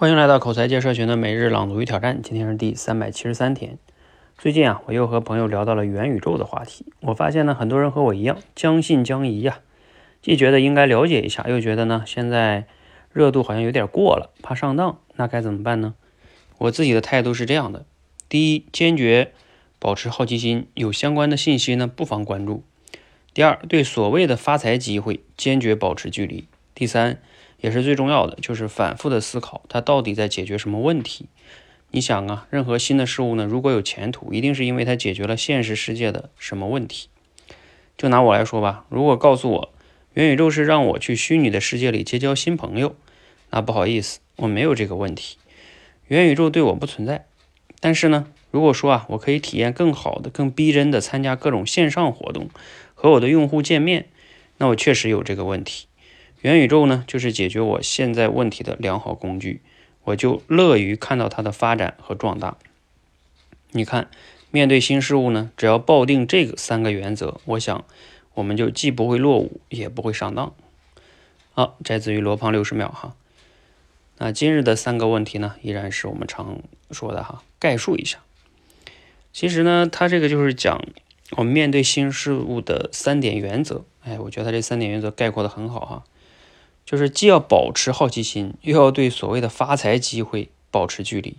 欢迎来到口才界社群的每日朗读与挑战，今天是第三百七十三天。最近啊，我又和朋友聊到了元宇宙的话题。我发现呢，很多人和我一样，将信将疑呀，既觉得应该了解一下，又觉得呢，现在热度好像有点过了，怕上当。那该怎么办呢？我自己的态度是这样的：第一，坚决保持好奇心，有相关的信息呢，不妨关注；第二，对所谓的发财机会，坚决保持距离；第三。也是最重要的，就是反复的思考，它到底在解决什么问题？你想啊，任何新的事物呢，如果有前途，一定是因为它解决了现实世界的什么问题。就拿我来说吧，如果告诉我元宇宙是让我去虚拟的世界里结交新朋友，那不好意思，我没有这个问题，元宇宙对我不存在。但是呢，如果说啊，我可以体验更好的、更逼真的参加各种线上活动，和我的用户见面，那我确实有这个问题。元宇宙呢，就是解决我现在问题的良好工具，我就乐于看到它的发展和壮大。你看，面对新事物呢，只要抱定这个三个原则，我想我们就既不会落伍，也不会上当。好，摘自于罗胖六十秒哈。那今日的三个问题呢，依然是我们常说的哈，概述一下。其实呢，它这个就是讲我们面对新事物的三点原则。哎，我觉得这三点原则概括的很好哈。就是既要保持好奇心，又要对所谓的发财机会保持距离。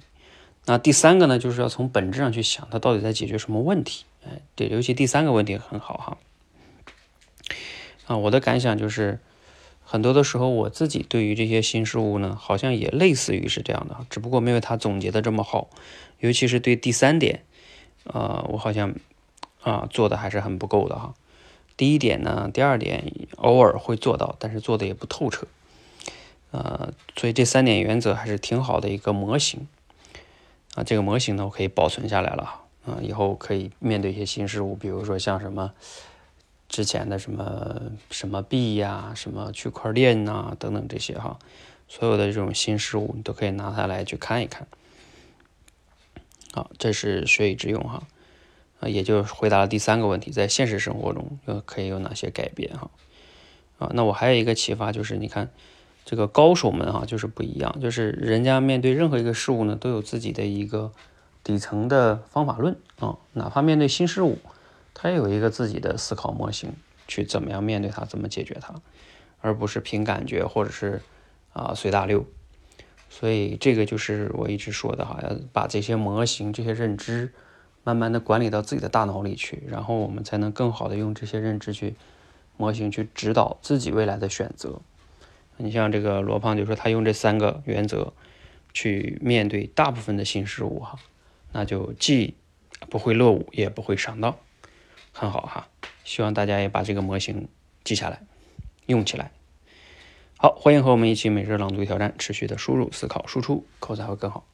那第三个呢，就是要从本质上去想，它到底在解决什么问题？哎，对，尤其第三个问题很好哈。啊，我的感想就是，很多的时候我自己对于这些新事物呢，好像也类似于是这样的，只不过没有他总结的这么好。尤其是对第三点，呃，我好像啊做的还是很不够的哈。第一点呢，第二点偶尔会做到，但是做的也不透彻，呃，所以这三点原则还是挺好的一个模型啊。这个模型呢，我可以保存下来了啊，以后可以面对一些新事物，比如说像什么之前的什么什么币呀、什么区块链呐等等这些哈，所有的这种新事物，你都可以拿它来去看一看。好，这是学以致用哈。啊，也就回答了第三个问题，在现实生活中又可以有哪些改变哈？啊，那我还有一个启发就是，你看这个高手们哈，就是不一样，就是人家面对任何一个事物呢，都有自己的一个底层的方法论啊，哪怕面对新事物，他也有一个自己的思考模型，去怎么样面对它，怎么解决它，而不是凭感觉或者是啊随大流。所以这个就是我一直说的哈，要把这些模型、这些认知。慢慢的管理到自己的大脑里去，然后我们才能更好的用这些认知去模型去指导自己未来的选择。你像这个罗胖就说他用这三个原则去面对大部分的新事物哈，那就既不会落伍，也不会上当，很好哈。希望大家也把这个模型记下来，用起来。好，欢迎和我们一起每日朗读挑战，持续的输入、思考、输出，口才会更好。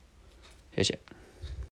谢谢。